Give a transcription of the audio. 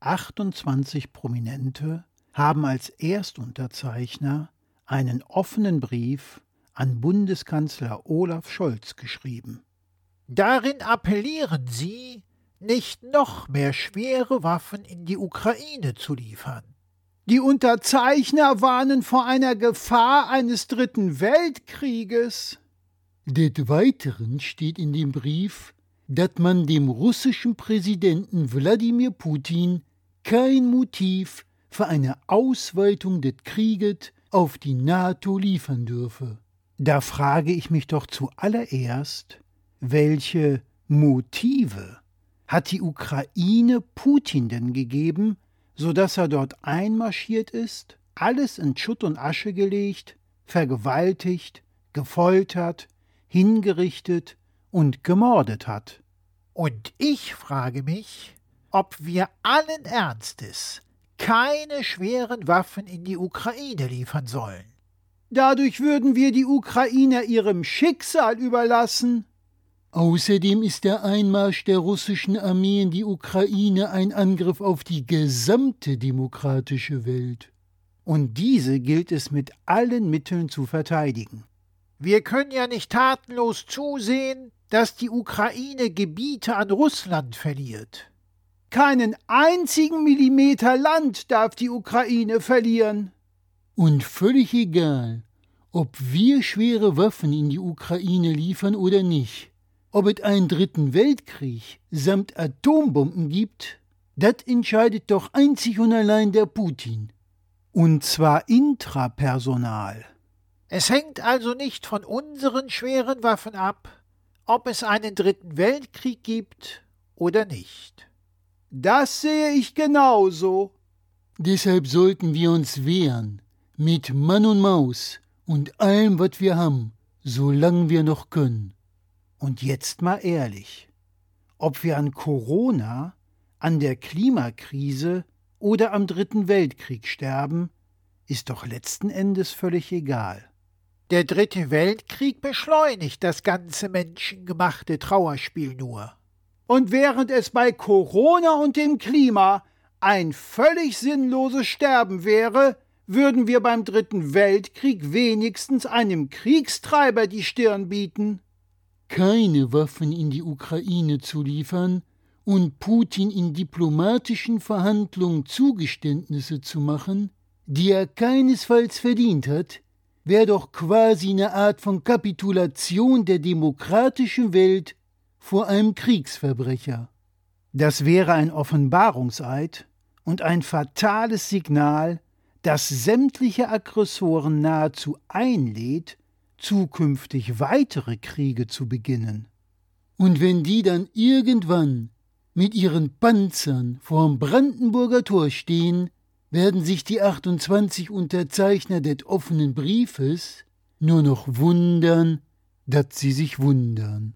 28 Prominente haben als Erstunterzeichner einen offenen Brief an Bundeskanzler Olaf Scholz geschrieben. Darin appellieren sie, nicht noch mehr schwere Waffen in die Ukraine zu liefern. Die Unterzeichner warnen vor einer Gefahr eines dritten Weltkrieges. Des Weiteren steht in dem Brief, dass man dem russischen Präsidenten Wladimir Putin kein Motiv für eine Ausweitung des Krieges auf die NATO liefern dürfe. Da frage ich mich doch zuallererst, welche Motive hat die Ukraine Putin denn gegeben, so dass er dort einmarschiert ist, alles in Schutt und Asche gelegt, vergewaltigt, gefoltert, hingerichtet und gemordet hat. Und ich frage mich, ob wir allen Ernstes keine schweren Waffen in die Ukraine liefern sollen. Dadurch würden wir die Ukrainer ihrem Schicksal überlassen. Außerdem ist der Einmarsch der russischen Armee in die Ukraine ein Angriff auf die gesamte demokratische Welt. Und diese gilt es mit allen Mitteln zu verteidigen. Wir können ja nicht tatenlos zusehen, dass die Ukraine Gebiete an Russland verliert. Keinen einzigen Millimeter Land darf die Ukraine verlieren. Und völlig egal, ob wir schwere Waffen in die Ukraine liefern oder nicht, ob es einen dritten Weltkrieg samt Atombomben gibt, das entscheidet doch einzig und allein der Putin. Und zwar intrapersonal. Es hängt also nicht von unseren schweren Waffen ab, ob es einen dritten Weltkrieg gibt oder nicht. Das sehe ich genauso. Deshalb sollten wir uns wehren, mit Mann und Maus und allem, was wir haben, solange wir noch können. Und jetzt mal ehrlich, ob wir an Corona, an der Klimakrise oder am Dritten Weltkrieg sterben, ist doch letzten Endes völlig egal. Der Dritte Weltkrieg beschleunigt das ganze menschengemachte Trauerspiel nur. Und während es bei Corona und dem Klima ein völlig sinnloses Sterben wäre, würden wir beim Dritten Weltkrieg wenigstens einem Kriegstreiber die Stirn bieten. Keine Waffen in die Ukraine zu liefern und Putin in diplomatischen Verhandlungen Zugeständnisse zu machen, die er keinesfalls verdient hat, wäre doch quasi eine Art von Kapitulation der demokratischen Welt vor einem Kriegsverbrecher. Das wäre ein Offenbarungseid und ein fatales Signal, das sämtliche Aggressoren nahezu einlädt, zukünftig weitere Kriege zu beginnen. Und wenn die dann irgendwann mit ihren Panzern vorm Brandenburger Tor stehen, werden sich die 28 Unterzeichner des offenen Briefes nur noch wundern, dass sie sich wundern.